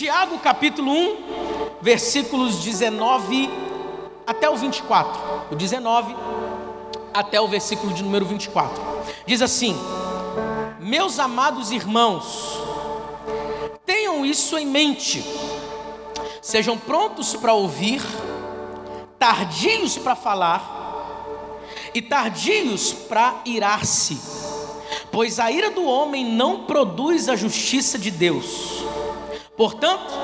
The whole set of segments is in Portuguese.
Tiago capítulo 1, versículos 19 até o 24. O 19 até o versículo de número 24. Diz assim: Meus amados irmãos, tenham isso em mente. Sejam prontos para ouvir, tardios para falar e tardios para irar-se, pois a ira do homem não produz a justiça de Deus. Portanto,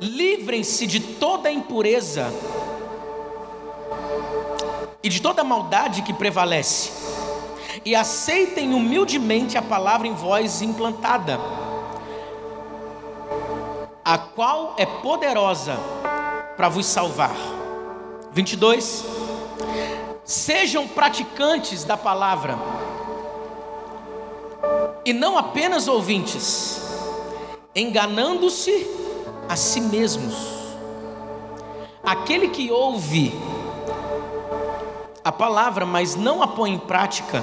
livrem-se de toda impureza e de toda maldade que prevalece, e aceitem humildemente a palavra em voz implantada a qual é poderosa para vos salvar. 22. Sejam praticantes da palavra, e não apenas ouvintes, enganando-se a si mesmos. Aquele que ouve a palavra, mas não a põe em prática,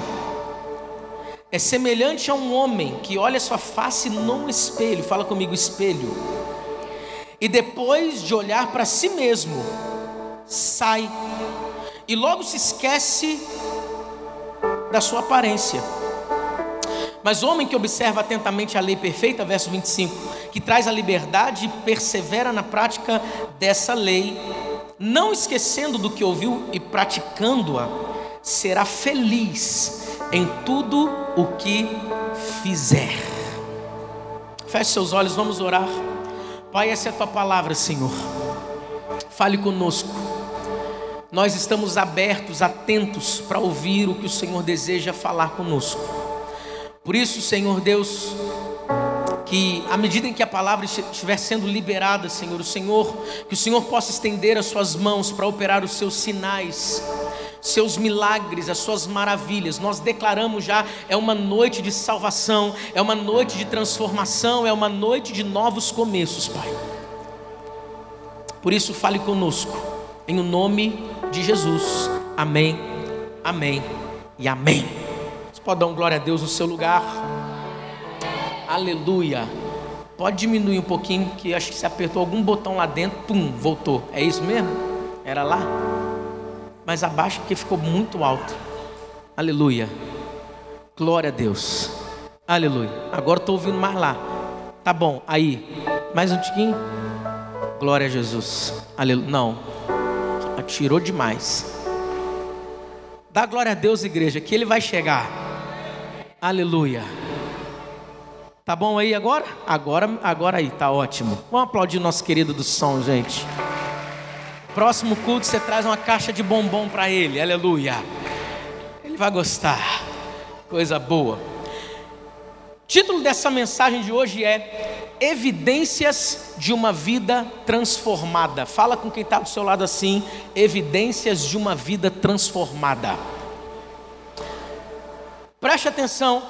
é semelhante a um homem que olha sua face num espelho, fala comigo, espelho e depois de olhar para si mesmo, sai e logo se esquece da sua aparência. Mas homem que observa atentamente a lei perfeita, verso 25, que traz a liberdade e persevera na prática dessa lei, não esquecendo do que ouviu e praticando-a, será feliz em tudo o que fizer. Feche seus olhos, vamos orar. Pai, essa é a tua palavra, Senhor. Fale conosco. Nós estamos abertos, atentos para ouvir o que o Senhor deseja falar conosco. Por isso, Senhor Deus, que à medida em que a palavra estiver sendo liberada, Senhor, o Senhor, que o Senhor possa estender as suas mãos para operar os seus sinais seus milagres, as suas maravilhas. Nós declaramos já, é uma noite de salvação, é uma noite de transformação, é uma noite de novos começos, Pai. Por isso, fale conosco, em o nome de Jesus. Amém, amém e amém. Você pode dar um glória a Deus no seu lugar? Aleluia. Pode diminuir um pouquinho, que acho que você apertou algum botão lá dentro, pum, voltou. É isso mesmo? Era lá? mais abaixo porque ficou muito alto. Aleluia. Glória a Deus. Aleluia. Agora estou ouvindo mais lá. Tá bom. Aí. Mais um tiquinho. Glória a Jesus. Aleluia. Não. Atirou demais. Dá glória a Deus, igreja, que Ele vai chegar. Aleluia. Tá bom aí agora? Agora, agora aí, tá ótimo. Vamos aplaudir o nosso querido do som, gente. Próximo culto você traz uma caixa de bombom para ele, aleluia. Ele vai gostar, coisa boa. título dessa mensagem de hoje é Evidências de uma vida transformada. Fala com quem está do seu lado assim: Evidências de uma vida transformada. Preste atenção,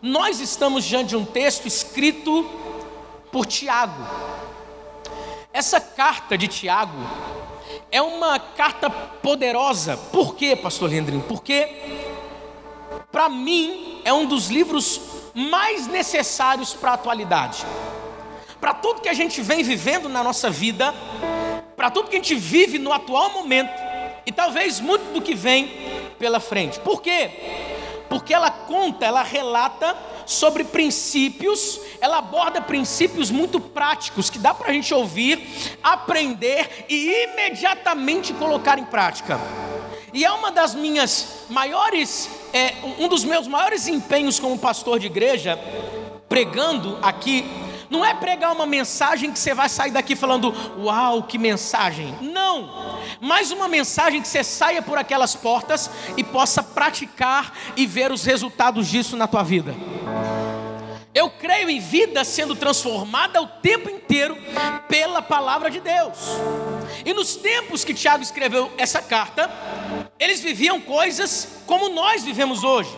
nós estamos diante de um texto escrito por Tiago. Essa carta de Tiago é uma carta poderosa. Por quê, pastor Leandrinho? Porque para mim é um dos livros mais necessários para a atualidade. Para tudo que a gente vem vivendo na nossa vida, para tudo que a gente vive no atual momento e talvez muito do que vem pela frente. Por quê? Porque ela conta, ela relata sobre princípios, ela aborda princípios muito práticos que dá para a gente ouvir, aprender e imediatamente colocar em prática. E é uma das minhas maiores, é, um dos meus maiores empenhos como pastor de igreja, pregando aqui, não é pregar uma mensagem que você vai sair daqui falando, uau, que mensagem. Não, mas uma mensagem que você saia por aquelas portas e possa praticar e ver os resultados disso na tua vida. Eu creio em vida sendo transformada o tempo inteiro pela palavra de Deus. E nos tempos que Tiago escreveu essa carta, eles viviam coisas como nós vivemos hoje.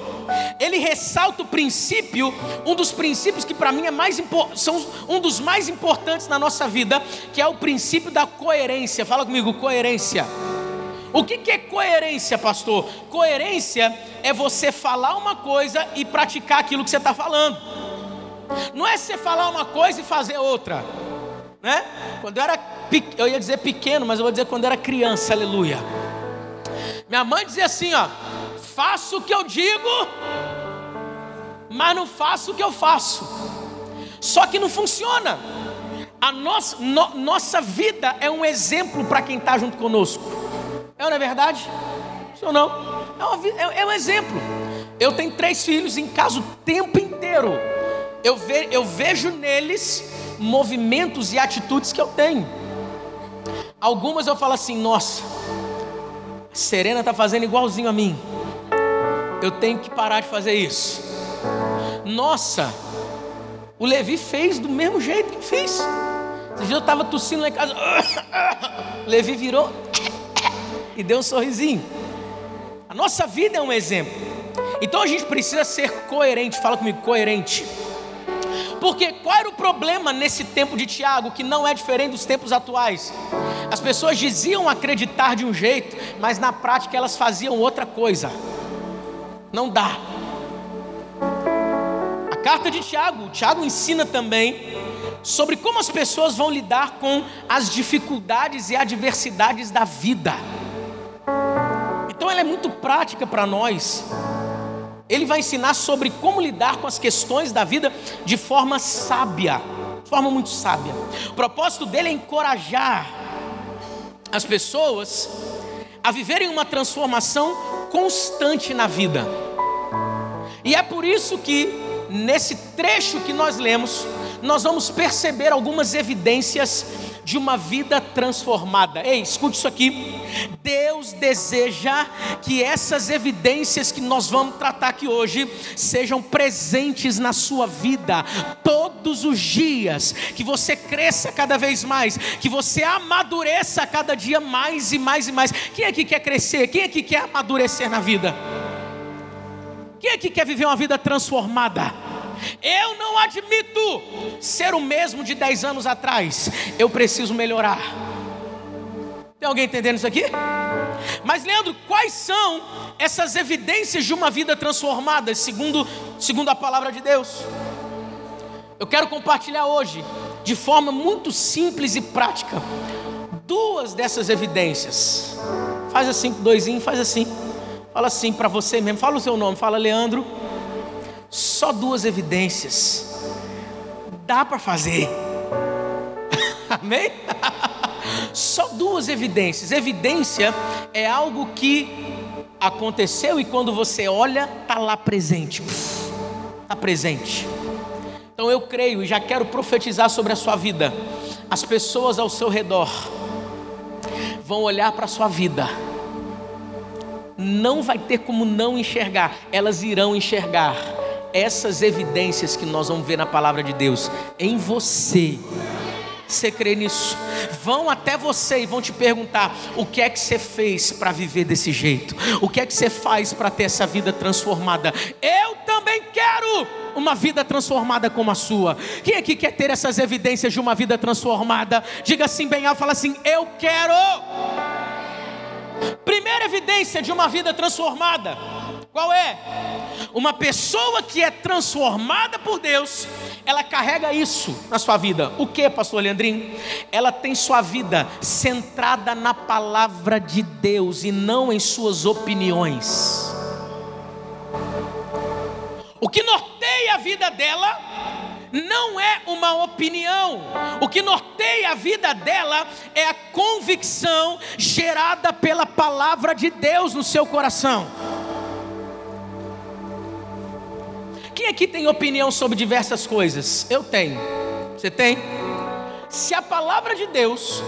Ele ressalta o princípio, um dos princípios que para mim é mais são um dos mais importantes na nossa vida, que é o princípio da coerência. Fala comigo, coerência. O que, que é coerência, pastor? Coerência é você falar uma coisa e praticar aquilo que você está falando. Não é você falar uma coisa e fazer outra. né? Quando eu era, eu ia dizer pequeno, mas eu vou dizer quando eu era criança, aleluia. Minha mãe dizia assim, ó, faço o que eu digo, mas não faço o que eu faço. Só que não funciona. A nossa, no, nossa vida é um exemplo para quem está junto conosco. É ou não é verdade? Sim ou não? É, uma, é, é um exemplo. Eu tenho três filhos em casa o tempo inteiro. Eu, ve, eu vejo neles movimentos e atitudes que eu tenho. Algumas eu falo assim, nossa, Serena está fazendo igualzinho a mim. Eu tenho que parar de fazer isso. Nossa, o Levi fez do mesmo jeito que eu fiz. Esse dia eu estava tossindo lá em casa. Levi virou e deu um sorrisinho. A nossa vida é um exemplo. Então a gente precisa ser coerente. Fala comigo, coerente. Porque qual era o problema nesse tempo de Tiago, que não é diferente dos tempos atuais? As pessoas diziam acreditar de um jeito, mas na prática elas faziam outra coisa. Não dá. A carta de Tiago, Tiago ensina também sobre como as pessoas vão lidar com as dificuldades e adversidades da vida. Então ela é muito prática para nós. Ele vai ensinar sobre como lidar com as questões da vida de forma sábia, de forma muito sábia. O propósito dele é encorajar as pessoas a viverem uma transformação constante na vida. E é por isso que nesse trecho que nós lemos, nós vamos perceber algumas evidências de uma vida transformada. Ei, escute isso aqui. Deus deseja que essas evidências que nós vamos tratar aqui hoje sejam presentes na sua vida todos os dias, que você cresça cada vez mais, que você amadureça cada dia mais e mais e mais. Quem aqui quer crescer? Quem aqui quer amadurecer na vida? Quem aqui quer viver uma vida transformada? Eu não admito ser o mesmo de 10 anos atrás. Eu preciso melhorar. Tem alguém entendendo isso aqui? Mas Leandro, quais são essas evidências de uma vida transformada, segundo, segundo a palavra de Deus? Eu quero compartilhar hoje, de forma muito simples e prática, duas dessas evidências. Faz assim, doisinho, faz assim. Fala assim para você mesmo. Fala o seu nome. Fala, Leandro. Só duas evidências. Dá para fazer. Amém? Só duas evidências. Evidência é algo que aconteceu e quando você olha, está lá presente. Está presente. Então eu creio e já quero profetizar sobre a sua vida. As pessoas ao seu redor vão olhar para a sua vida. Não vai ter como não enxergar, elas irão enxergar essas evidências que nós vamos ver na palavra de Deus em você. Você crê nisso? Vão até você e vão te perguntar: o que é que você fez para viver desse jeito? O que é que você faz para ter essa vida transformada? Eu também quero uma vida transformada como a sua. Quem aqui quer ter essas evidências de uma vida transformada? Diga assim bem alto, fala assim: eu quero. Primeira evidência de uma vida transformada qual é? Uma pessoa que é transformada por Deus, ela carrega isso na sua vida. O que, pastor Leandrinho? Ela tem sua vida centrada na palavra de Deus e não em suas opiniões. O que norteia a vida dela não é uma opinião. O que norteia a vida dela é a convicção gerada pela palavra de Deus no seu coração. Quem aqui tem opinião sobre diversas coisas? Eu tenho. Você tem? Se a palavra de Deus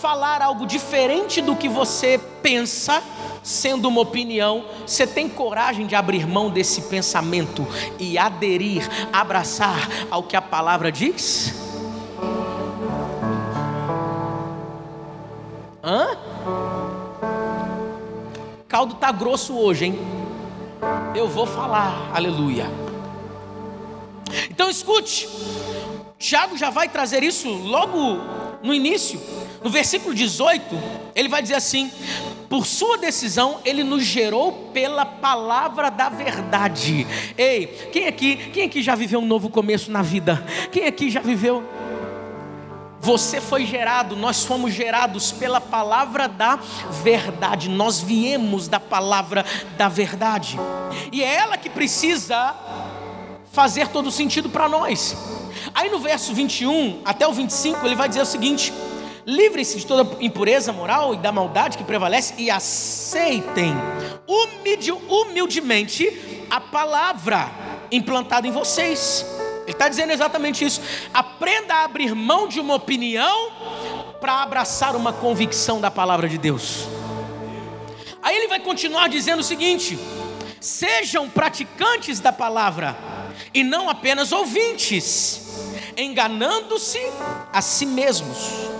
falar algo diferente do que você pensa, sendo uma opinião, você tem coragem de abrir mão desse pensamento e aderir, abraçar ao que a palavra diz? Hã? Caldo tá grosso hoje, hein? Eu vou falar, aleluia. Então escute, Tiago já vai trazer isso logo no início, no versículo 18, ele vai dizer assim: por sua decisão, ele nos gerou pela palavra da verdade. Ei, quem aqui, quem aqui já viveu um novo começo na vida? Quem aqui já viveu? Você foi gerado, nós fomos gerados pela palavra da verdade. Nós viemos da palavra da verdade. E é ela que precisa fazer todo sentido para nós. Aí no verso 21 até o 25, ele vai dizer o seguinte: Livrem-se de toda impureza moral e da maldade que prevalece e aceitem humilde, humildemente a palavra implantada em vocês. Ele está dizendo exatamente isso. Aprenda a abrir mão de uma opinião para abraçar uma convicção da palavra de Deus. Aí ele vai continuar dizendo o seguinte: sejam praticantes da palavra e não apenas ouvintes, enganando-se a si mesmos.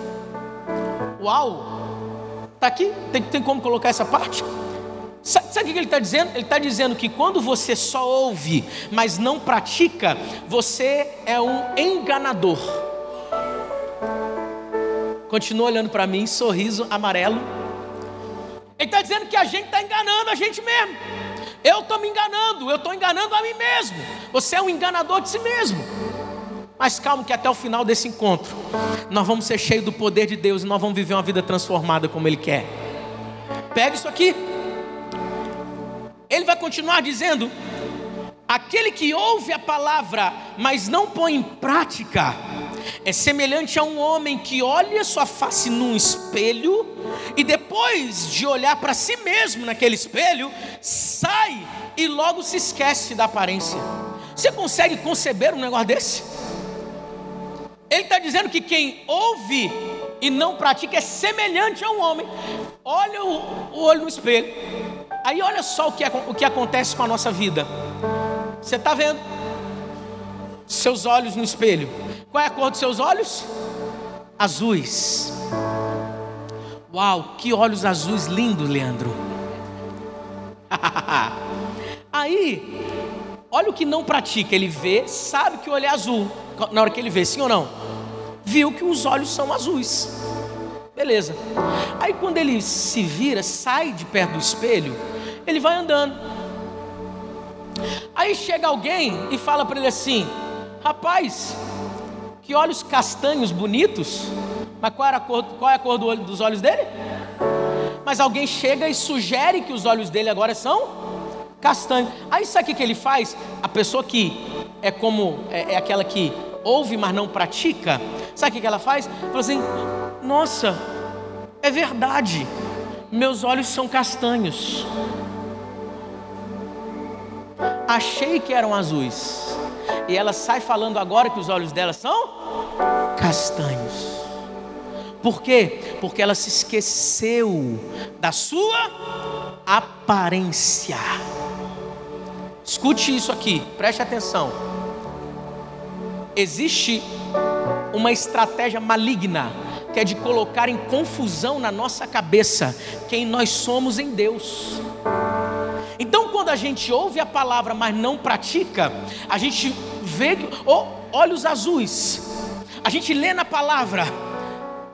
Uau! Está aqui? Tem, tem como colocar essa parte? Sabe, sabe o que ele está dizendo? Ele está dizendo que quando você só ouve, mas não pratica, você é um enganador. Continua olhando para mim, sorriso amarelo. Ele está dizendo que a gente está enganando a gente mesmo. Eu estou me enganando, eu estou enganando a mim mesmo. Você é um enganador de si mesmo. Mas calma, que até o final desse encontro, nós vamos ser cheios do poder de Deus e nós vamos viver uma vida transformada como Ele quer. Pega isso aqui. Ele vai continuar dizendo: aquele que ouve a palavra, mas não põe em prática, é semelhante a um homem que olha sua face num espelho e depois de olhar para si mesmo naquele espelho, sai e logo se esquece da aparência. Você consegue conceber um negócio desse? Ele está dizendo que quem ouve e não pratica é semelhante a um homem. Olha o, o olho no espelho Aí olha só o que, é, o que acontece com a nossa vida. Você está vendo? Seus olhos no espelho. Qual é a cor dos seus olhos? Azuis. Uau, que olhos azuis lindos, Leandro. Aí, olha o que não pratica. Ele vê, sabe que o olho é azul. Na hora que ele vê, sim ou não? Viu que os olhos são azuis. Beleza. Aí quando ele se vira, sai de perto do espelho, ele vai andando. Aí chega alguém e fala para ele assim: Rapaz, que olhos castanhos bonitos. Mas qual, era cor, qual é a cor do olho, dos olhos dele? Mas alguém chega e sugere que os olhos dele agora são castanhos. Aí sabe o que ele faz? A pessoa que é como é, é aquela que ouve, mas não pratica. Sabe o que ela faz? Fala assim: nossa, é verdade, meus olhos são castanhos. Achei que eram azuis. E ela sai falando agora que os olhos dela são castanhos. Por quê? Porque ela se esqueceu da sua aparência. Escute isso aqui, preste atenção. Existe uma estratégia maligna que é de colocar em confusão na nossa cabeça quem nós somos em Deus. Então, quando a gente ouve a palavra, mas não pratica, a gente vê oh, olhos azuis, a gente lê na palavra,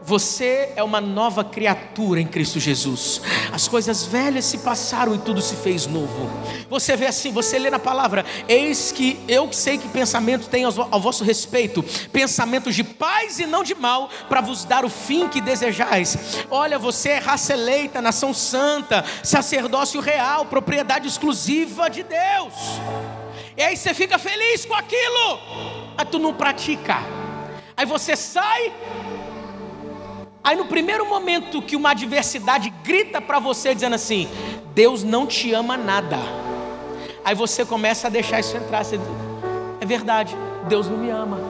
você é uma nova criatura em Cristo Jesus. As coisas velhas se passaram e tudo se fez novo. Você vê assim, você lê na palavra: Eis que eu sei que pensamento tenho ao vosso respeito, pensamentos de paz e não de mal, para vos dar o fim que desejais. Olha, você é raça eleita, nação santa, sacerdócio real, propriedade exclusiva de Deus. E aí você fica feliz com aquilo, mas tu não pratica. Aí você sai Aí no primeiro momento que uma adversidade grita para você dizendo assim: Deus não te ama nada. Aí você começa a deixar isso entrar. Você, é verdade, Deus não me ama.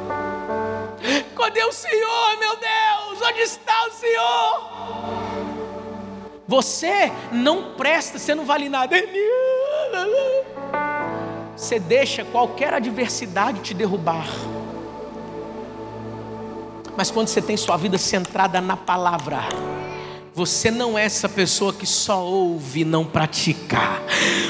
Cadê o Senhor, meu Deus? Onde está o Senhor? Você não presta, você não vale nada. Você deixa qualquer adversidade te derrubar. Mas quando você tem sua vida centrada na palavra, Você não é essa pessoa que só ouve e não pratica.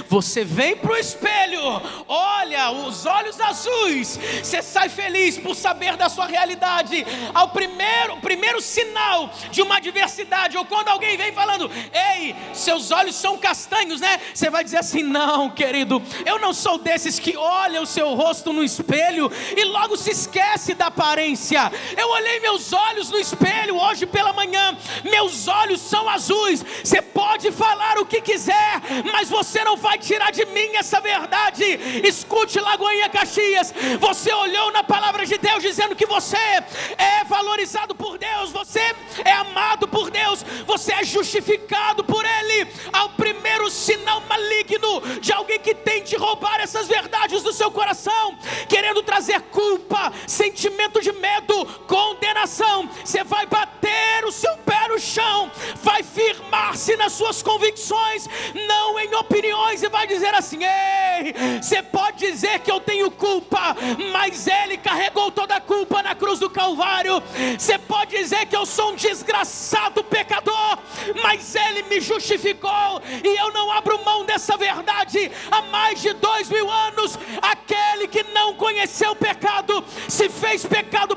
Você vem para o espelho, olha os olhos azuis, você sai feliz por saber da sua realidade. Ao primeiro, primeiro sinal de uma adversidade, ou quando alguém vem falando, ei, seus olhos são castanhos, né? Você vai dizer assim: não, querido, eu não sou desses que olha o seu rosto no espelho e logo se esquece da aparência. Eu olhei meus olhos no espelho hoje pela manhã, meus olhos olhos são azuis. Você pode falar o que quiser, mas você não vai tirar de mim essa verdade. Escute, Lagoinha Caxias. Você olhou na palavra de Deus dizendo que você é valorizado por Deus, você é amado por Deus, você é justificado por Ele. Ao primeiro sinal maligno de alguém que tente roubar essas verdades do seu coração, querendo trazer culpa, sentimento de medo, condenação, você vai bater o seu pé no chão vai firmar-se nas suas convicções, não em opiniões, e vai dizer assim: ei, você pode dizer que eu tenho culpa, mas Ele carregou toda a culpa na cruz do Calvário. Você pode dizer que eu sou um desgraçado pecador, mas Ele me justificou, e eu não abro mão dessa verdade. Há mais de dois mil anos, aquele que não conheceu o pecado se fez pecado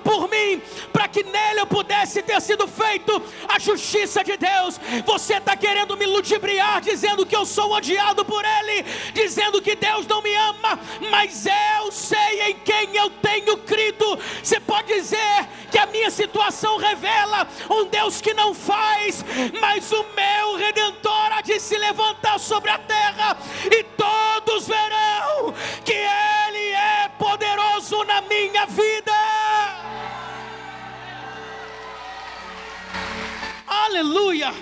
que nele eu pudesse ter sido feito a justiça de Deus, você está querendo me ludibriar, dizendo que eu sou odiado por Ele, dizendo que Deus não me ama, mas eu sei em quem eu tenho crido. Você pode dizer que a minha situação revela um Deus que não faz, mas o meu redentor há de se levantar sobre a terra, e todos verão que Ele é poderoso na minha vida. Aleluia!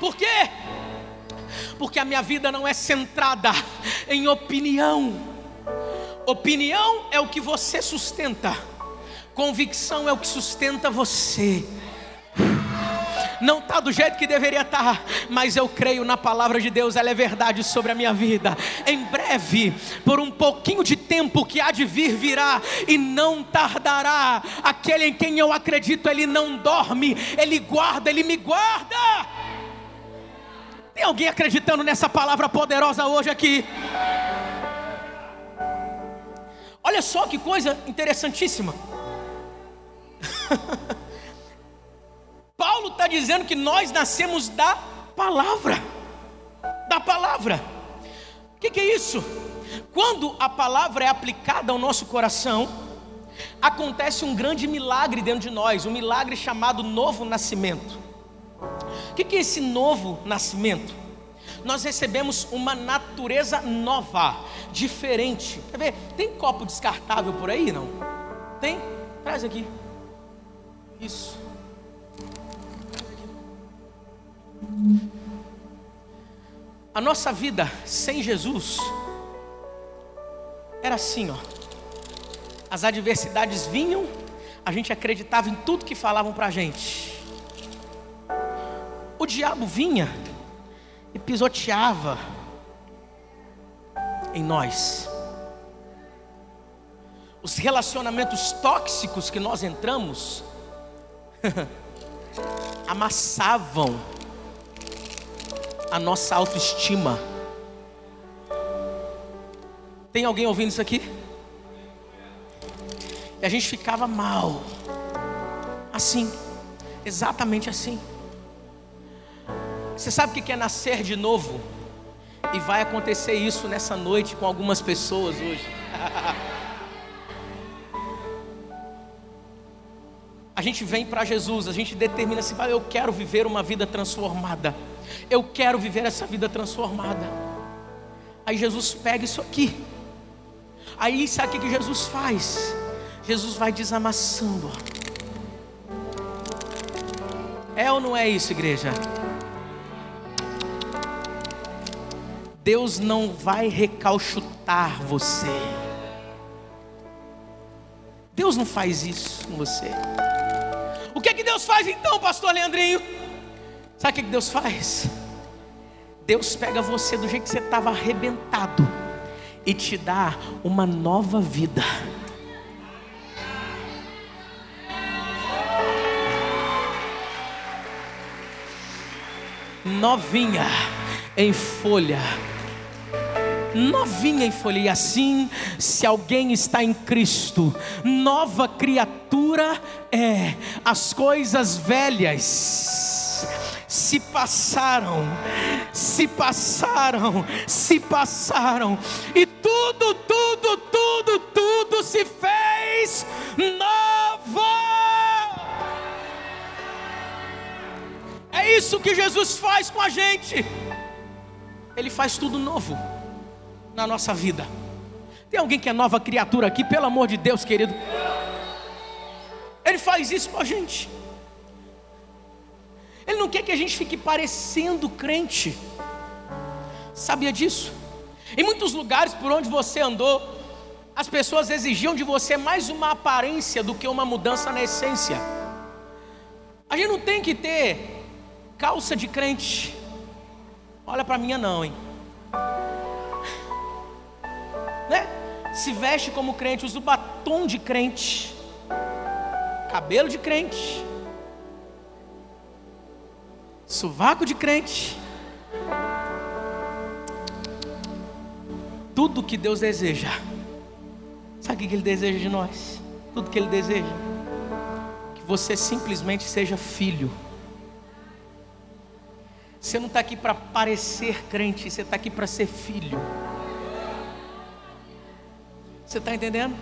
Por quê? Porque a minha vida não é centrada em opinião. Opinião é o que você sustenta, convicção é o que sustenta você não está do jeito que deveria estar, tá, mas eu creio na palavra de Deus, ela é verdade sobre a minha vida. Em breve, por um pouquinho de tempo que há de vir, virá e não tardará. Aquele em quem eu acredito, ele não dorme, ele guarda, ele me guarda. Tem alguém acreditando nessa palavra poderosa hoje aqui? Olha só que coisa interessantíssima. Está dizendo que nós nascemos da palavra. Da palavra. O que, que é isso? Quando a palavra é aplicada ao nosso coração, acontece um grande milagre dentro de nós, um milagre chamado novo nascimento. O que, que é esse novo nascimento? Nós recebemos uma natureza nova, diferente. Quer ver? Tem copo descartável por aí? Não? Tem? Traz aqui. Isso. A nossa vida sem Jesus era assim, ó. As adversidades vinham, a gente acreditava em tudo que falavam para a gente. O diabo vinha e pisoteava em nós. Os relacionamentos tóxicos que nós entramos amassavam a nossa autoestima. Tem alguém ouvindo isso aqui? E a gente ficava mal, assim, exatamente assim. Você sabe o que é nascer de novo? E vai acontecer isso nessa noite com algumas pessoas hoje. a gente vem para Jesus, a gente determina assim, eu quero viver uma vida transformada. Eu quero viver essa vida transformada. Aí Jesus pega isso aqui. Aí sabe o que Jesus faz? Jesus vai desamassando. É ou não é isso, igreja? Deus não vai recalchutar você. Deus não faz isso com você. O que é que Deus faz então, pastor Leandrinho? Sabe o que, é que Deus faz? Deus pega você do jeito que você estava arrebentado e te dá uma nova vida. Novinha em folha. Novinha em folha, e assim, se alguém está em Cristo, nova criatura é, as coisas velhas se passaram, se passaram, se passaram, e tudo, tudo, tudo, tudo se fez novo. É isso que Jesus faz com a gente. Ele faz tudo novo na nossa vida. Tem alguém que é nova criatura aqui, pelo amor de Deus, querido? Ele faz isso com a gente. Ele não quer que a gente fique parecendo crente. Sabia disso? Em muitos lugares por onde você andou, as pessoas exigiam de você mais uma aparência do que uma mudança na essência. A gente não tem que ter calça de crente. Olha para minha não, hein? Se veste como crente, usa o batom de crente, cabelo de crente, sovaco de crente. Tudo que Deus deseja. Sabe o que Ele deseja de nós? Tudo que Ele deseja. Que você simplesmente seja filho. Você não está aqui para parecer crente, você está aqui para ser filho. Você está entendendo?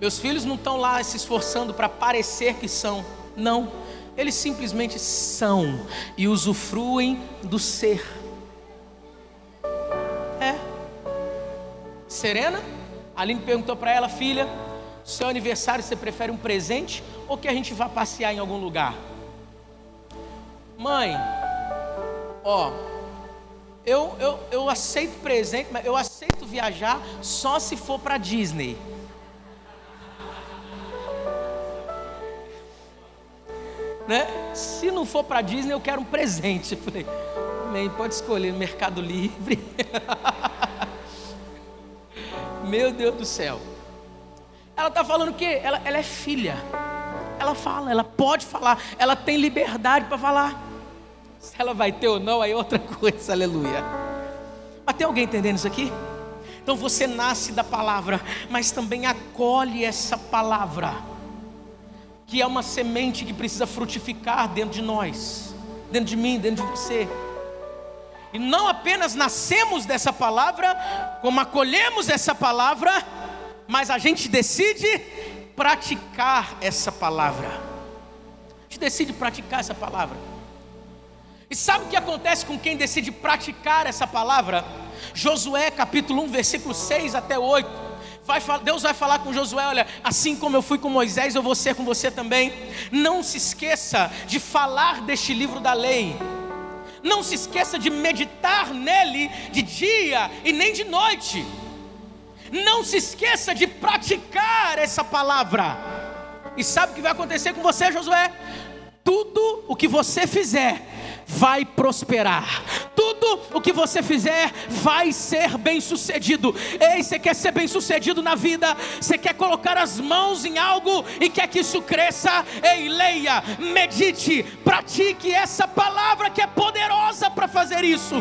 Meus filhos não estão lá se esforçando para parecer que são. Não. Eles simplesmente são e usufruem do ser. É. Serena, a Aline perguntou para ela, filha, seu aniversário você prefere um presente ou que a gente vá passear em algum lugar? Mãe, ó, eu, eu, eu aceito presente, mas eu aceito viajar só se for para Disney. Né? Se não for para Disney, eu quero um presente. Falei, pode escolher Mercado Livre. Meu Deus do céu. Ela está falando o quê? Ela, ela é filha. Ela fala, ela pode falar, ela tem liberdade para falar. Se ela vai ter ou não, aí é outra coisa, aleluia. Mas tem alguém entendendo isso aqui? Então você nasce da palavra, mas também acolhe essa palavra, que é uma semente que precisa frutificar dentro de nós, dentro de mim, dentro de você. E não apenas nascemos dessa palavra, como acolhemos essa palavra, mas a gente decide praticar essa palavra. A gente decide praticar essa palavra. E sabe o que acontece com quem decide praticar essa palavra? Josué capítulo 1, versículo 6 até 8. Vai, Deus vai falar com Josué: olha, assim como eu fui com Moisés, eu vou ser com você também. Não se esqueça de falar deste livro da lei. Não se esqueça de meditar nele de dia e nem de noite. Não se esqueça de praticar essa palavra. E sabe o que vai acontecer com você, Josué? Tudo o que você fizer vai prosperar. Tudo o que você fizer vai ser bem sucedido. Ei, você quer ser bem sucedido na vida? Você quer colocar as mãos em algo e quer que isso cresça? Ei, leia, medite, pratique essa palavra que é poderosa para fazer isso.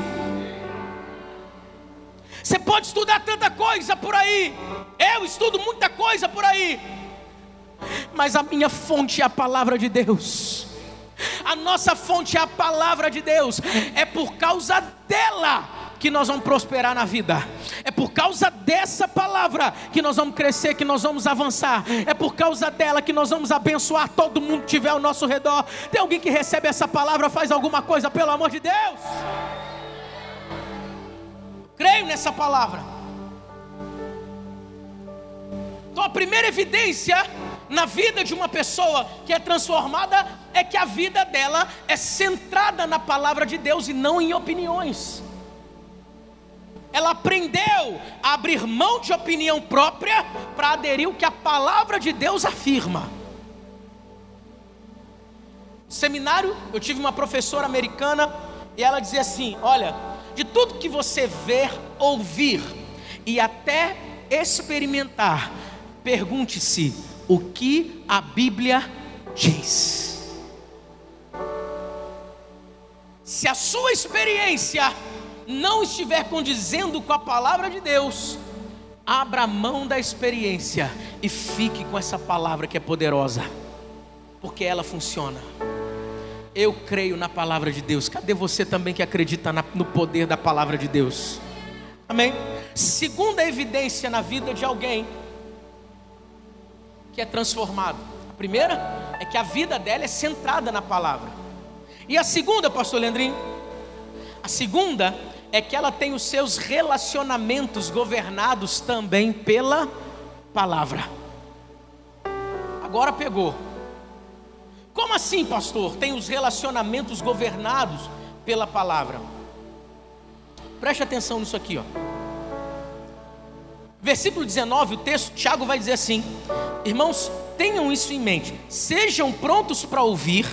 Você pode estudar tanta coisa por aí. Eu estudo muita coisa por aí. Mas a minha fonte é a palavra de Deus. A nossa fonte é a palavra de Deus. É por causa dela que nós vamos prosperar na vida. É por causa dessa palavra que nós vamos crescer, que nós vamos avançar. É por causa dela que nós vamos abençoar todo mundo que estiver ao nosso redor. Tem alguém que recebe essa palavra, faz alguma coisa, pelo amor de Deus? Creio nessa palavra. Então a primeira evidência na vida de uma pessoa que é transformada é que a vida dela é centrada na palavra de Deus e não em opiniões. Ela aprendeu a abrir mão de opinião própria para aderir o que a palavra de Deus afirma. Seminário, eu tive uma professora americana e ela dizia assim: Olha, de tudo que você ver, ouvir e até experimentar, pergunte-se o que a Bíblia diz. Se a sua experiência não estiver condizendo com a palavra de Deus, abra mão da experiência e fique com essa palavra que é poderosa, porque ela funciona. Eu creio na palavra de Deus. Cadê você também que acredita no poder da palavra de Deus? Amém? Segunda evidência na vida de alguém que é transformado. A primeira é que a vida dela é centrada na palavra. E a segunda, pastor Leandrinho? A segunda é que ela tem os seus relacionamentos governados também pela palavra. Agora pegou. Como assim, pastor? Tem os relacionamentos governados pela palavra. Preste atenção nisso aqui, ó. Versículo 19, o texto, Tiago vai dizer assim: Irmãos, tenham isso em mente. Sejam prontos para ouvir,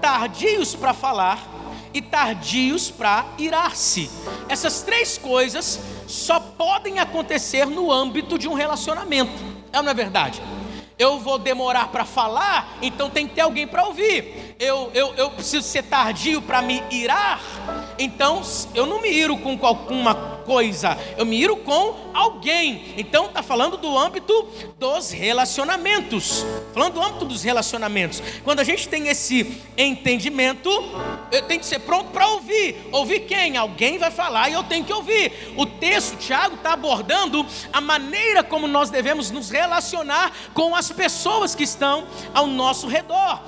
tardios para falar e tardios para irar-se. Essas três coisas só podem acontecer no âmbito de um relacionamento. É ou não é verdade? eu vou demorar para falar, então tem que ter alguém para ouvir. Eu, eu, eu preciso ser tardio para me irar, então eu não me iro com alguma coisa, eu me iro com alguém. Então está falando do âmbito dos relacionamentos. Falando do âmbito dos relacionamentos. Quando a gente tem esse entendimento, eu tenho que ser pronto para ouvir. Ouvir quem? Alguém vai falar e eu tenho que ouvir. O texto, Tiago, está abordando a maneira como nós devemos nos relacionar com as pessoas que estão ao nosso redor.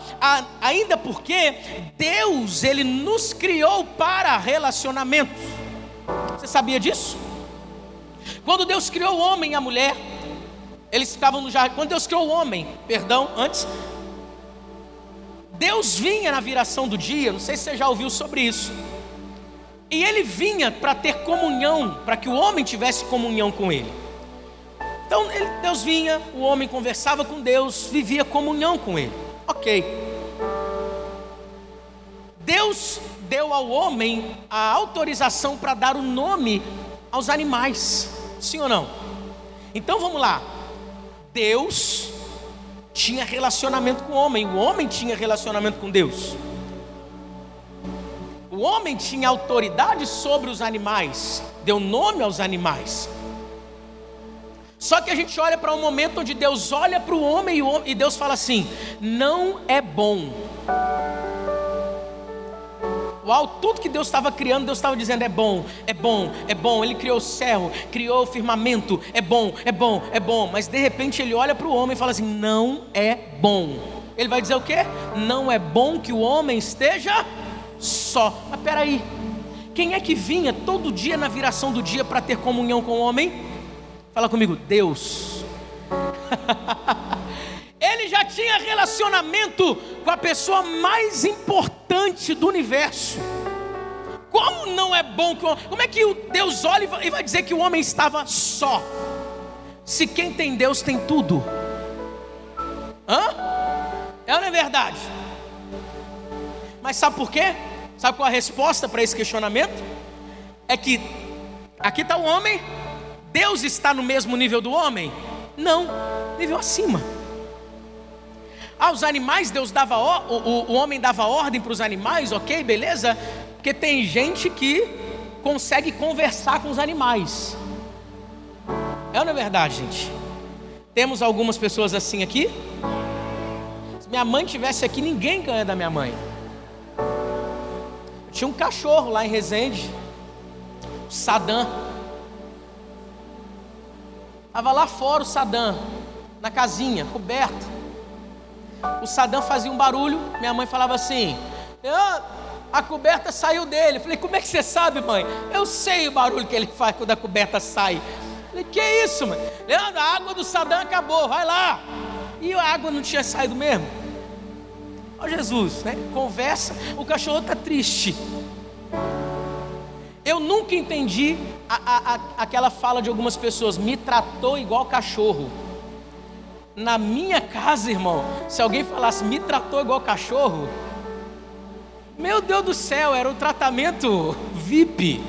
Ainda porque Deus, Ele nos criou para relacionamentos. Você sabia disso? Quando Deus criou o homem e a mulher, eles ficavam no jardim. Quando Deus criou o homem, perdão, antes, Deus vinha na viração do dia, não sei se você já ouviu sobre isso. E ele vinha para ter comunhão, para que o homem tivesse comunhão com ele. Então ele, Deus vinha, o homem conversava com Deus, vivia comunhão com ele. Ok. Deus deu ao homem a autorização para dar o nome aos animais. Sim ou não? Então vamos lá. Deus tinha relacionamento com o homem, o homem tinha relacionamento com Deus. O homem tinha autoridade sobre os animais, deu nome aos animais. Só que a gente olha para um momento onde Deus olha para o homem e Deus fala assim: não é bom. Uau, tudo que Deus estava criando, Deus estava dizendo: é bom, é bom, é bom. Ele criou o céu, criou o firmamento, é bom, é bom, é bom. Mas de repente ele olha para o homem e fala assim: não é bom. Ele vai dizer o quê? Não é bom que o homem esteja só. Mas peraí, quem é que vinha todo dia na viração do dia para ter comunhão com o homem? Fala comigo, Deus. Ele já tinha relacionamento com a pessoa mais importante do universo. Como não é bom que o, como é que Deus olha e vai dizer que o homem estava só? Se quem tem Deus tem tudo. Hã? É ou não é verdade? Mas sabe por quê? Sabe qual a resposta para esse questionamento? É que aqui está o homem, Deus está no mesmo nível do homem? Não, nível acima. Aos ah, animais Deus dava o, o, o homem dava ordem para os animais, ok, beleza? Porque tem gente que consegue conversar com os animais. É ou não é verdade, gente? Temos algumas pessoas assim aqui. Se minha mãe tivesse aqui, ninguém ganha da minha mãe. tinha um cachorro lá em Resende, o Sadam. Estava lá fora o Sadam, na casinha, coberto. O Sadam fazia um barulho, minha mãe falava assim: ah, a coberta saiu dele. Eu falei, como é que você sabe, mãe? Eu sei o barulho que ele faz quando a coberta sai. Falei, que isso, mãe? Leandro, a água do Sadam acabou, vai lá. E a água não tinha saído mesmo. Ó Jesus, né? Conversa, o cachorro está triste. Eu nunca entendi a, a, a, aquela fala de algumas pessoas, me tratou igual cachorro. Na minha casa, irmão, se alguém falasse me tratou igual cachorro, meu Deus do céu, era um tratamento VIP.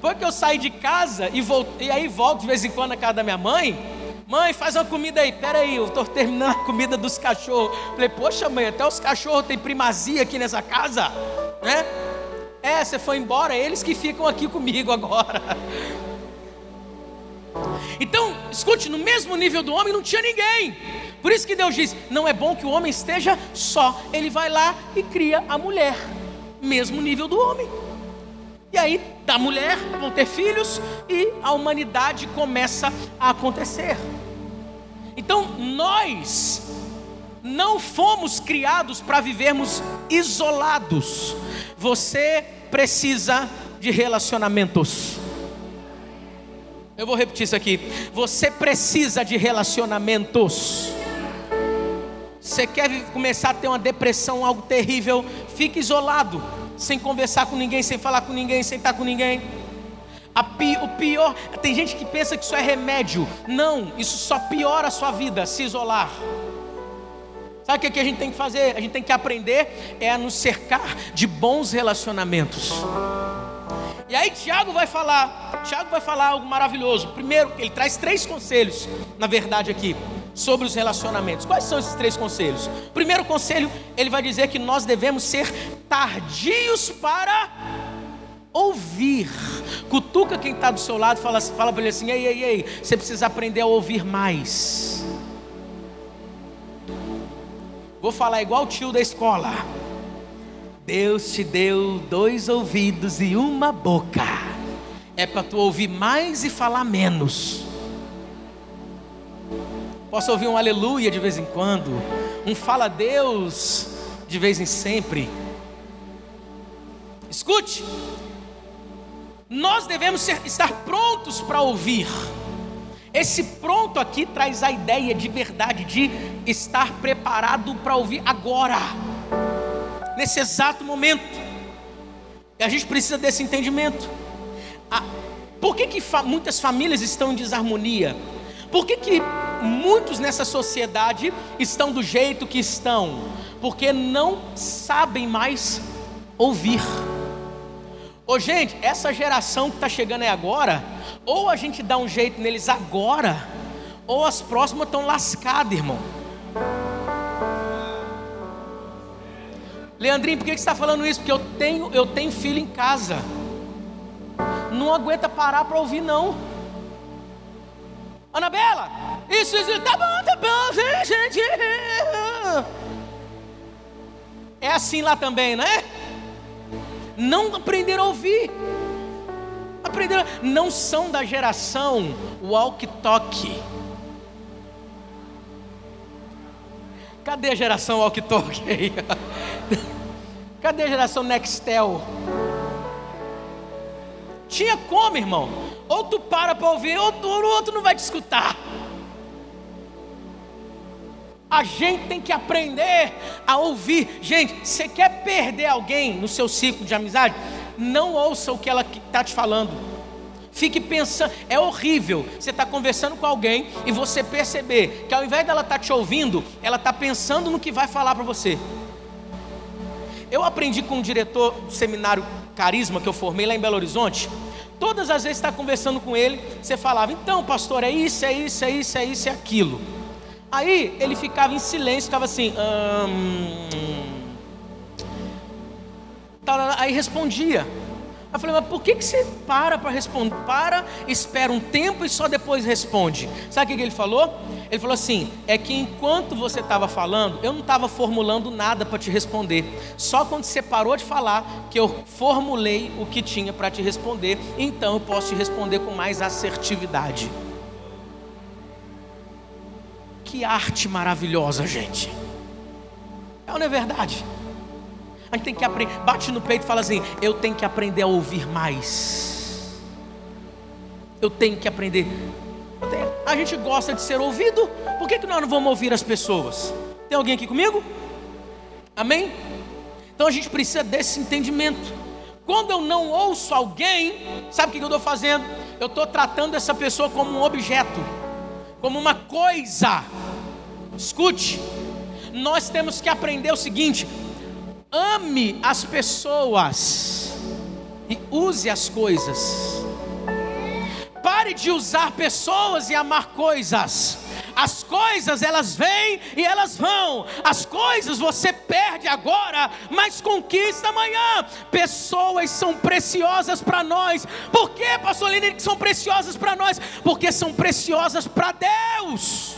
Foi que eu saí de casa e, voltei, e aí volto de vez em quando na casa da minha mãe. Mãe, faz uma comida aí. Pera aí, eu estou terminando a comida dos cachorros. Falei, poxa mãe, até os cachorros têm primazia aqui nessa casa, né? É, você foi embora, eles que ficam aqui comigo agora. Então, escute, no mesmo nível do homem não tinha ninguém. Por isso que Deus diz: não é bom que o homem esteja só. Ele vai lá e cria a mulher, mesmo nível do homem. E aí, da mulher vão ter filhos e a humanidade começa a acontecer. Então, nós não fomos criados para vivermos isolados. Você precisa de relacionamentos. Eu vou repetir isso aqui. Você precisa de relacionamentos. Você quer começar a ter uma depressão, algo terrível? Fique isolado, sem conversar com ninguém, sem falar com ninguém, sem estar com ninguém. Pi, o pior, tem gente que pensa que isso é remédio. Não, isso só piora a sua vida, se isolar. Sabe o que a gente tem que fazer? A gente tem que aprender é a nos cercar de bons relacionamentos. E aí Tiago vai falar, Tiago vai falar algo maravilhoso. Primeiro, ele traz três conselhos, na verdade aqui, sobre os relacionamentos. Quais são esses três conselhos? Primeiro conselho, ele vai dizer que nós devemos ser tardios para ouvir. Cutuca quem está do seu lado, fala, fala para ele assim: ei, ei, ei, você precisa aprender a ouvir mais. Vou falar igual o tio da escola. Deus te deu dois ouvidos e uma boca. É para tu ouvir mais e falar menos. Posso ouvir um aleluia de vez em quando, um fala Deus de vez em sempre. Escute, nós devemos ser, estar prontos para ouvir. Esse pronto aqui traz a ideia de verdade, de estar preparado para ouvir agora, nesse exato momento. E a gente precisa desse entendimento. Ah, por que, que fa muitas famílias estão em desarmonia? Por que, que muitos nessa sociedade estão do jeito que estão? Porque não sabem mais ouvir. Ô gente, essa geração que está chegando é agora, ou a gente dá um jeito neles agora, ou as próximas estão lascadas, irmão. Leandrinho, por que você está falando isso? Porque eu tenho, eu tenho filho em casa. Não aguenta parar para ouvir, não. Anabela, isso, isso, tá bom, tá bom, gente. É assim lá também, não é? não aprenderam a ouvir. Aprenderam, não são da geração walk-talk. Cadê a geração walk-talk aí? Cadê a geração Nextel? Tinha como, irmão? Ou tu para para ouvir, ou o outro não vai te escutar. A gente tem que aprender a ouvir. Gente, você quer perder alguém no seu ciclo de amizade? Não ouça o que ela está te falando. Fique pensando, é horrível você estar tá conversando com alguém e você perceber que ao invés dela estar tá te ouvindo, ela está pensando no que vai falar para você. Eu aprendi com um diretor do seminário Carisma que eu formei lá em Belo Horizonte. Todas as vezes que está conversando com ele, você falava: então, pastor, é isso, é isso, é isso, é isso, é aquilo. Aí ele ficava em silêncio, ficava assim. Hum... Aí respondia. Eu falei, mas por que, que você para para responder? Para, espera um tempo e só depois responde. Sabe o que ele falou? Ele falou assim: é que enquanto você estava falando, eu não estava formulando nada para te responder. Só quando você parou de falar que eu formulei o que tinha para te responder, então eu posso te responder com mais assertividade. Que arte maravilhosa, gente. É ou não é verdade? A gente tem que aprender, bate no peito e fala assim: eu tenho que aprender a ouvir mais. Eu tenho que aprender. A gente gosta de ser ouvido, por que, que nós não vamos ouvir as pessoas? Tem alguém aqui comigo? Amém? Então a gente precisa desse entendimento. Quando eu não ouço alguém, sabe o que eu estou fazendo? Eu estou tratando essa pessoa como um objeto como uma coisa. Escute, nós temos que aprender o seguinte: ame as pessoas e use as coisas. Pare de usar pessoas e amar coisas. As coisas elas vêm e elas vão. As coisas você perde agora, mas conquista amanhã. Pessoas são preciosas para nós. Por que, pastor Lino, que são preciosas para nós? Porque são preciosas para Deus.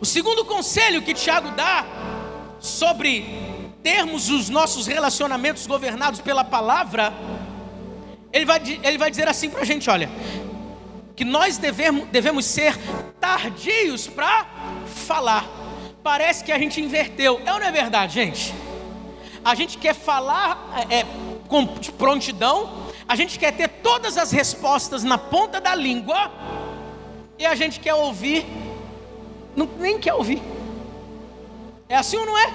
O segundo conselho que Tiago dá sobre termos os nossos relacionamentos governados pela palavra, ele vai, ele vai dizer assim para a gente: olha, que nós devemos, devemos ser tardios para falar. Parece que a gente inverteu, é ou não é verdade, gente? A gente quer falar é, com prontidão, a gente quer ter todas as respostas na ponta da língua, e a gente quer ouvir, não, nem quer ouvir. É assim ou não é?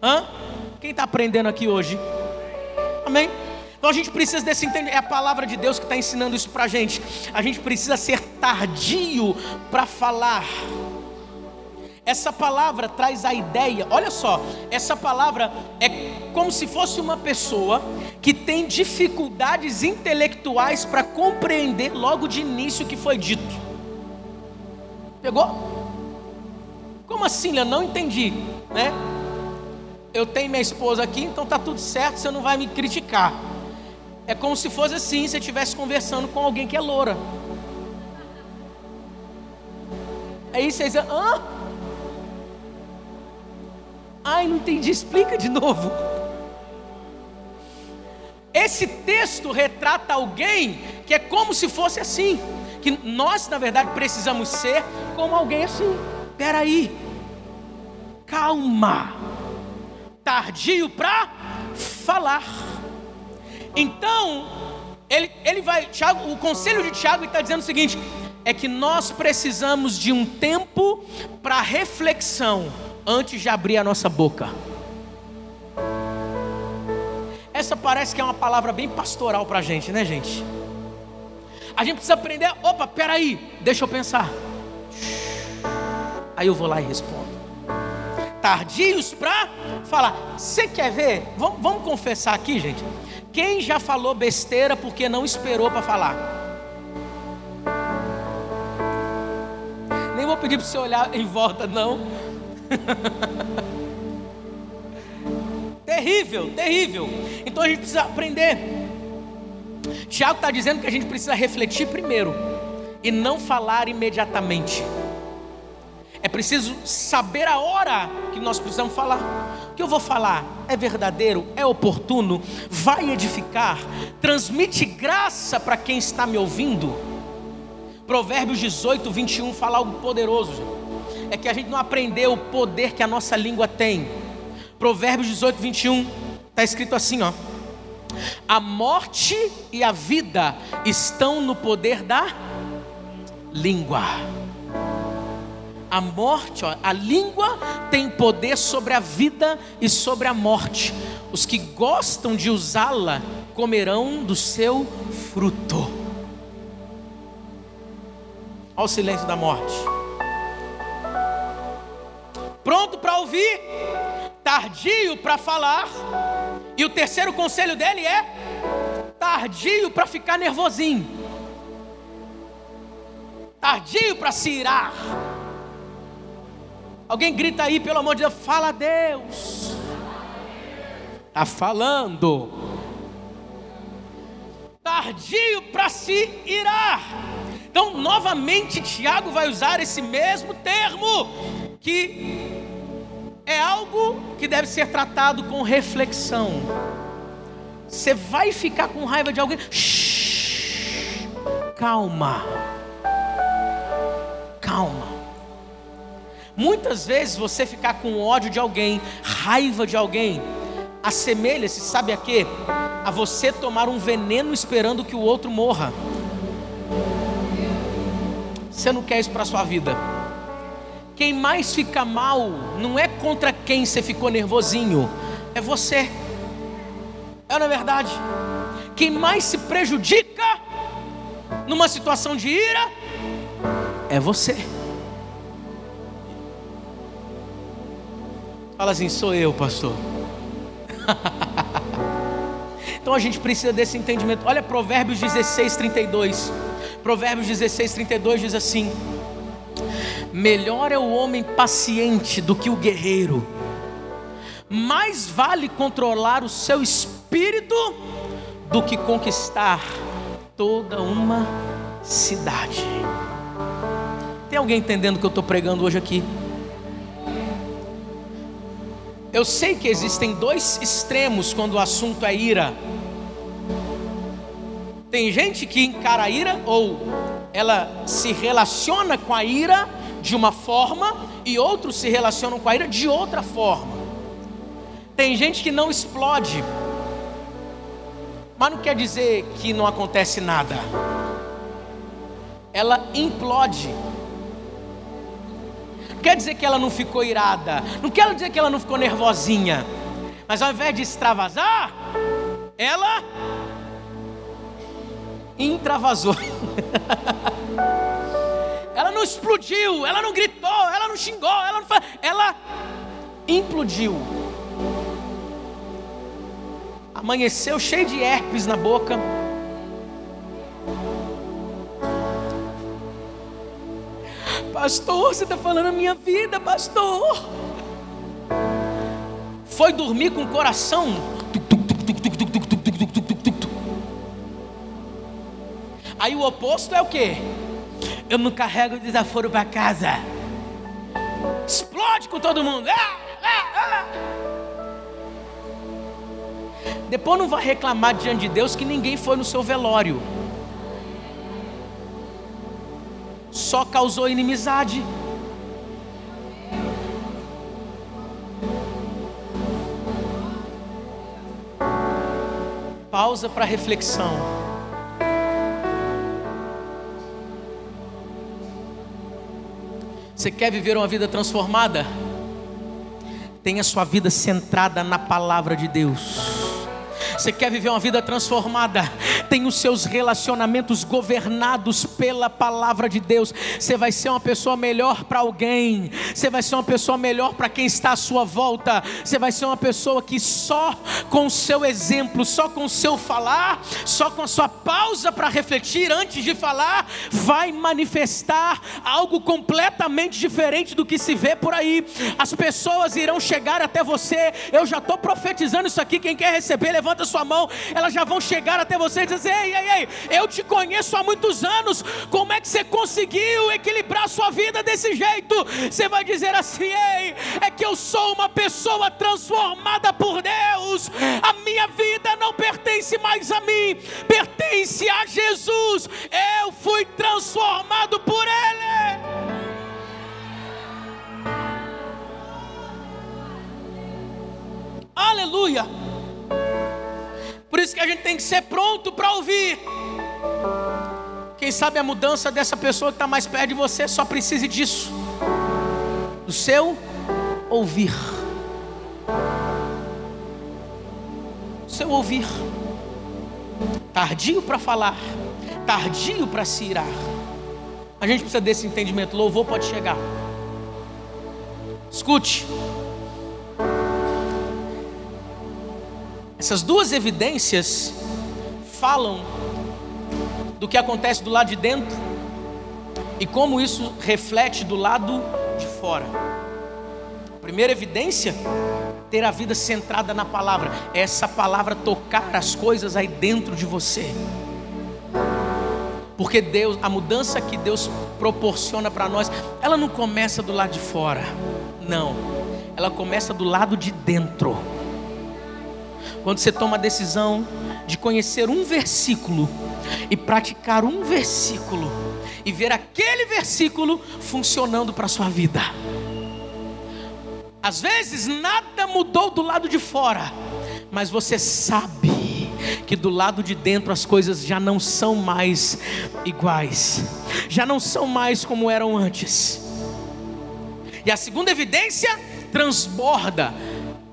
Hã? Quem está aprendendo aqui hoje? Amém? Então a gente precisa desse entendimento. É a palavra de Deus que está ensinando isso para a gente. A gente precisa ser tardio para falar. Essa palavra traz a ideia, olha só, essa palavra é como se fosse uma pessoa que tem dificuldades intelectuais para compreender logo de início o que foi dito. Pegou? Como assim? Eu não entendi, né? eu tenho minha esposa aqui, então tá tudo certo, você não vai me criticar. É como se fosse assim, se você estivesse conversando com alguém que é loura. Aí você diz, hã? Ai, não entendi, explica de novo. Esse texto retrata alguém que é como se fosse assim, que nós, na verdade, precisamos ser como alguém assim. Peraí, calma tardio para falar. Então, ele, ele vai, Tiago, o conselho de Tiago está dizendo o seguinte: é que nós precisamos de um tempo para reflexão antes de abrir a nossa boca. Essa parece que é uma palavra bem pastoral para a gente, né, gente? A gente precisa aprender. Opa, peraí, deixa eu pensar. Aí eu vou lá e respondo tardios para falar. Você quer ver? Vamos, vamos confessar aqui, gente. Quem já falou besteira porque não esperou para falar? Nem vou pedir para você olhar em volta, não. terrível, terrível. Então a gente precisa aprender. Tiago está dizendo que a gente precisa refletir primeiro e não falar imediatamente. É preciso saber a hora que nós precisamos falar. O que eu vou falar é verdadeiro, é oportuno, vai edificar, transmite graça para quem está me ouvindo. Provérbios 18, 21 fala algo poderoso. É que a gente não aprendeu o poder que a nossa língua tem. Provérbios 18, 21 está escrito assim: ó. A morte e a vida estão no poder da língua a morte, ó, a língua tem poder sobre a vida e sobre a morte. Os que gostam de usá-la comerão do seu fruto. Olha o silêncio da morte. Pronto para ouvir, tardio para falar. E o terceiro conselho dele é tardio para ficar nervosinho. Tardio para se irar Alguém grita aí, pelo amor de Deus, fala a Deus. Está falando. Tardio para se irar. Então, novamente, Tiago vai usar esse mesmo termo, que é algo que deve ser tratado com reflexão. Você vai ficar com raiva de alguém? Shhh, calma. Calma. Muitas vezes você ficar com ódio de alguém, raiva de alguém, assemelha-se, sabe a quê? A você tomar um veneno esperando que o outro morra. Você não quer isso para sua vida. Quem mais fica mal não é contra quem você ficou nervosinho, é você. É na é verdade. Quem mais se prejudica numa situação de ira é você. Fala assim, sou eu, pastor. Então a gente precisa desse entendimento. Olha Provérbios 16, 32. Provérbios 16, 32 diz assim: Melhor é o homem paciente do que o guerreiro, mais vale controlar o seu espírito do que conquistar toda uma cidade. Tem alguém entendendo o que eu estou pregando hoje aqui? Eu sei que existem dois extremos quando o assunto é ira. Tem gente que encara a ira ou ela se relaciona com a ira de uma forma e outros se relacionam com a ira de outra forma. Tem gente que não explode, mas não quer dizer que não acontece nada. Ela implode quer dizer que ela não ficou irada, não quer dizer que ela não ficou nervosinha, mas ao invés de extravasar, ela intravasou. ela não explodiu, ela não gritou, ela não xingou, ela não ela implodiu. Amanheceu cheio de herpes na boca Pastor, você está falando a minha vida, pastor. Foi dormir com o coração. Aí o oposto é o que? Eu não carrego desaforo para casa. Explode com todo mundo. Ah, ah, ah. Depois não vai reclamar diante de Deus que ninguém foi no seu velório. Só causou inimizade. Pausa para reflexão. Você quer viver uma vida transformada? Tenha sua vida centrada na palavra de Deus. Você quer viver uma vida transformada? Tem os seus relacionamentos governados pela palavra de Deus. Você vai ser uma pessoa melhor para alguém. Você vai ser uma pessoa melhor para quem está à sua volta. Você vai ser uma pessoa que só com o seu exemplo, só com o seu falar, só com a sua pausa para refletir antes de falar, vai manifestar algo completamente diferente do que se vê por aí. As pessoas irão chegar até você. Eu já estou profetizando isso aqui. Quem quer receber, levanta sua mão, elas já vão chegar até você e dizer: Ei, ei, ei, eu te conheço há muitos anos, como é que você conseguiu equilibrar sua vida desse jeito? Você vai dizer assim: Ei, é que eu sou uma pessoa transformada por Deus, a minha vida não pertence mais a mim, pertence a Jesus, eu fui transformado por Ele. Aleluia. Por isso que a gente tem que ser pronto para ouvir. Quem sabe a mudança dessa pessoa que está mais perto de você só precise disso. Do seu ouvir. Do seu ouvir. Tardio para falar, tardio para se irar. A gente precisa desse entendimento. Louvor pode chegar. Escute. Essas duas evidências falam do que acontece do lado de dentro e como isso reflete do lado de fora. Primeira evidência, ter a vida centrada na palavra, é essa palavra tocar as coisas aí dentro de você. Porque Deus, a mudança que Deus proporciona para nós, ela não começa do lado de fora. Não. Ela começa do lado de dentro. Quando você toma a decisão de conhecer um versículo e praticar um versículo e ver aquele versículo funcionando para a sua vida. Às vezes nada mudou do lado de fora, mas você sabe que do lado de dentro as coisas já não são mais iguais, já não são mais como eram antes. E a segunda evidência transborda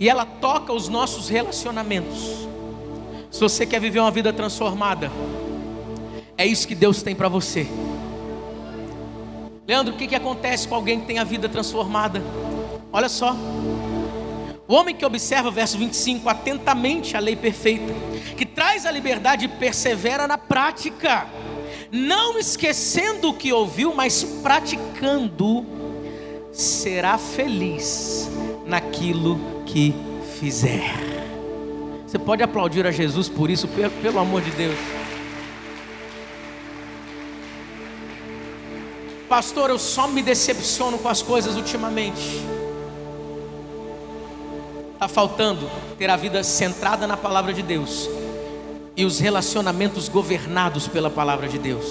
e ela toca os nossos relacionamentos. Se você quer viver uma vida transformada, é isso que Deus tem para você. Leandro, o que, que acontece com alguém que tem a vida transformada? Olha só, O homem que observa, verso 25, atentamente a lei perfeita, que traz a liberdade e persevera na prática, não esquecendo o que ouviu, mas praticando, será feliz naquilo que fizer. Você pode aplaudir a Jesus por isso, pelo, pelo amor de Deus. Pastor, eu só me decepciono com as coisas ultimamente. Está faltando ter a vida centrada na palavra de Deus e os relacionamentos governados pela palavra de Deus.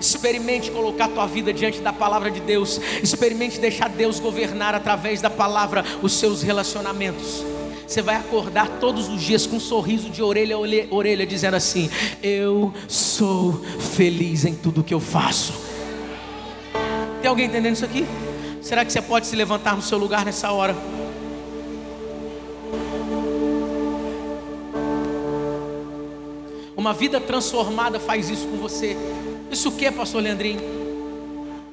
Experimente colocar tua vida diante da palavra de Deus. Experimente deixar Deus governar através da palavra os seus relacionamentos. Você vai acordar todos os dias com um sorriso de orelha a orelha, dizendo assim: Eu sou feliz em tudo que eu faço. Tem alguém entendendo isso aqui? Será que você pode se levantar no seu lugar nessa hora? Uma vida transformada faz isso com você. Isso o que, pastor Leandrinho?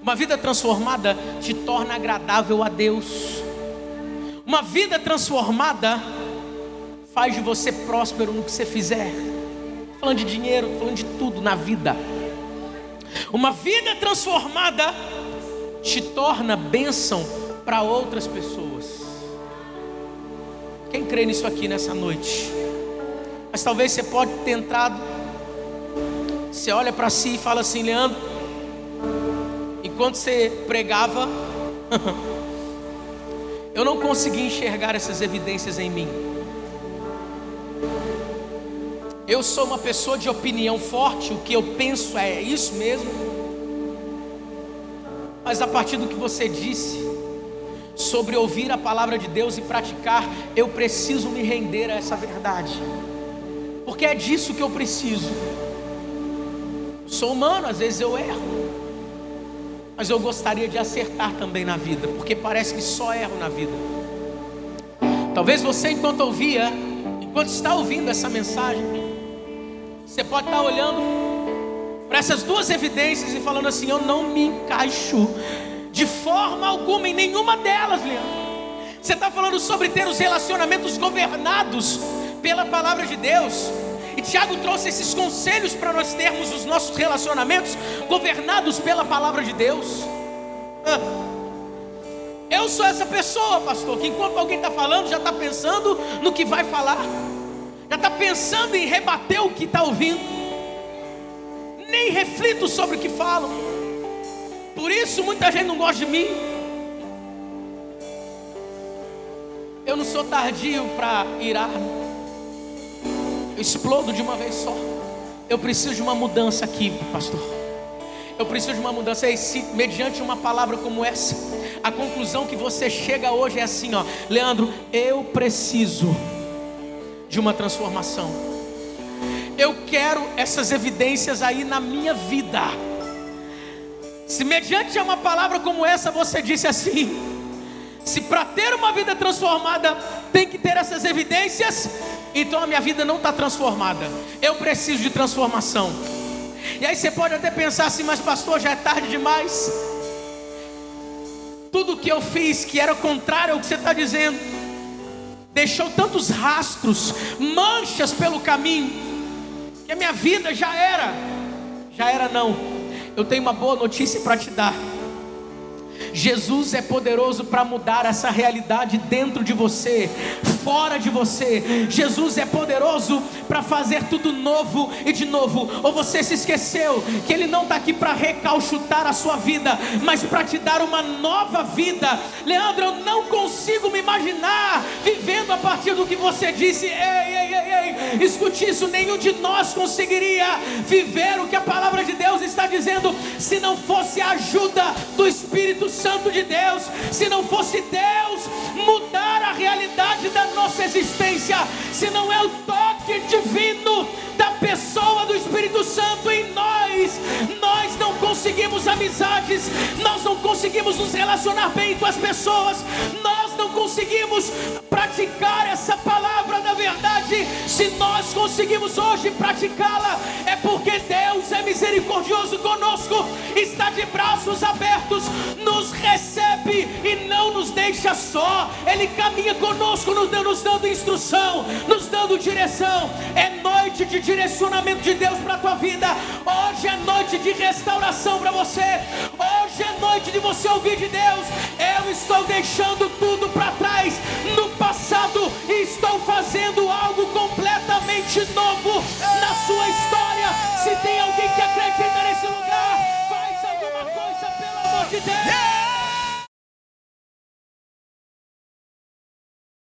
Uma vida transformada te torna agradável a Deus. Uma vida transformada faz de você próspero no que você fizer. Falando de dinheiro, falando de tudo na vida. Uma vida transformada te torna bênção para outras pessoas. Quem crê nisso aqui nessa noite? Mas talvez você pode ter entrado. Você olha para si e fala assim, Leandro. Enquanto você pregava, eu não consegui enxergar essas evidências em mim. Eu sou uma pessoa de opinião forte, o que eu penso é isso mesmo. Mas a partir do que você disse sobre ouvir a palavra de Deus e praticar, eu preciso me render a essa verdade. Porque é disso que eu preciso. Sou humano, às vezes eu erro. Mas eu gostaria de acertar também na vida, porque parece que só erro na vida. Talvez você, enquanto ouvia, enquanto está ouvindo essa mensagem, você pode estar olhando para essas duas evidências e falando assim: eu não me encaixo de forma alguma em nenhuma delas, Leandro. Você está falando sobre ter os relacionamentos governados pela palavra de Deus. E Tiago trouxe esses conselhos para nós termos os nossos relacionamentos governados pela palavra de Deus. Eu sou essa pessoa, pastor, que enquanto alguém está falando, já está pensando no que vai falar, já está pensando em rebater o que está ouvindo nem reflito sobre o que falo. Por isso muita gente não gosta de mim. Eu não sou tardio para irar. Explodo de uma vez só. Eu preciso de uma mudança aqui, pastor. Eu preciso de uma mudança. E se, mediante uma palavra como essa, a conclusão que você chega hoje é assim, ó, Leandro, eu preciso de uma transformação eu quero essas evidências aí na minha vida. Se mediante uma palavra como essa você disse assim, se para ter uma vida transformada tem que ter essas evidências, então a minha vida não está transformada. Eu preciso de transformação. E aí você pode até pensar assim, mas pastor, já é tarde demais. Tudo que eu fiz que era contrário ao que você está dizendo, deixou tantos rastros, manchas pelo caminho que a minha vida já era. Já era não. Eu tenho uma boa notícia para te dar. Jesus é poderoso para mudar essa realidade dentro de você, fora de você. Jesus é poderoso para fazer tudo novo e de novo. Ou você se esqueceu que Ele não está aqui para recalchutar a sua vida, mas para te dar uma nova vida. Leandro, eu não consigo me imaginar vivendo a partir do que você disse. Ei, ei, ei, escute isso: nenhum de nós conseguiria viver o que a palavra de Deus está dizendo se não fosse a ajuda do Espírito Santo de Deus, se não fosse Deus mudar a realidade da nossa existência, se não é o toque divino da pessoa do Espírito Santo em nós, nós não conseguimos amizades, nós não conseguimos nos relacionar bem com as pessoas, nós não conseguimos praticar essa palavra da verdade. Se nós conseguimos hoje praticá-la, é porque Deus é misericordioso conosco, está de braços abertos, nos recebe e não nos deixa só, Ele caminha conosco, nos dando, nos dando instrução, nos dando direção. É noite de direcionamento de Deus para a tua vida. Hoje é noite de restauração para você. Hoje é noite de você ouvir de Deus. Eu estou deixando tudo para trás no passado e estou fazendo algo completamente novo na sua história. Se tem alguém que acredita nesse lugar, faz alguma coisa, pelo amor de Deus.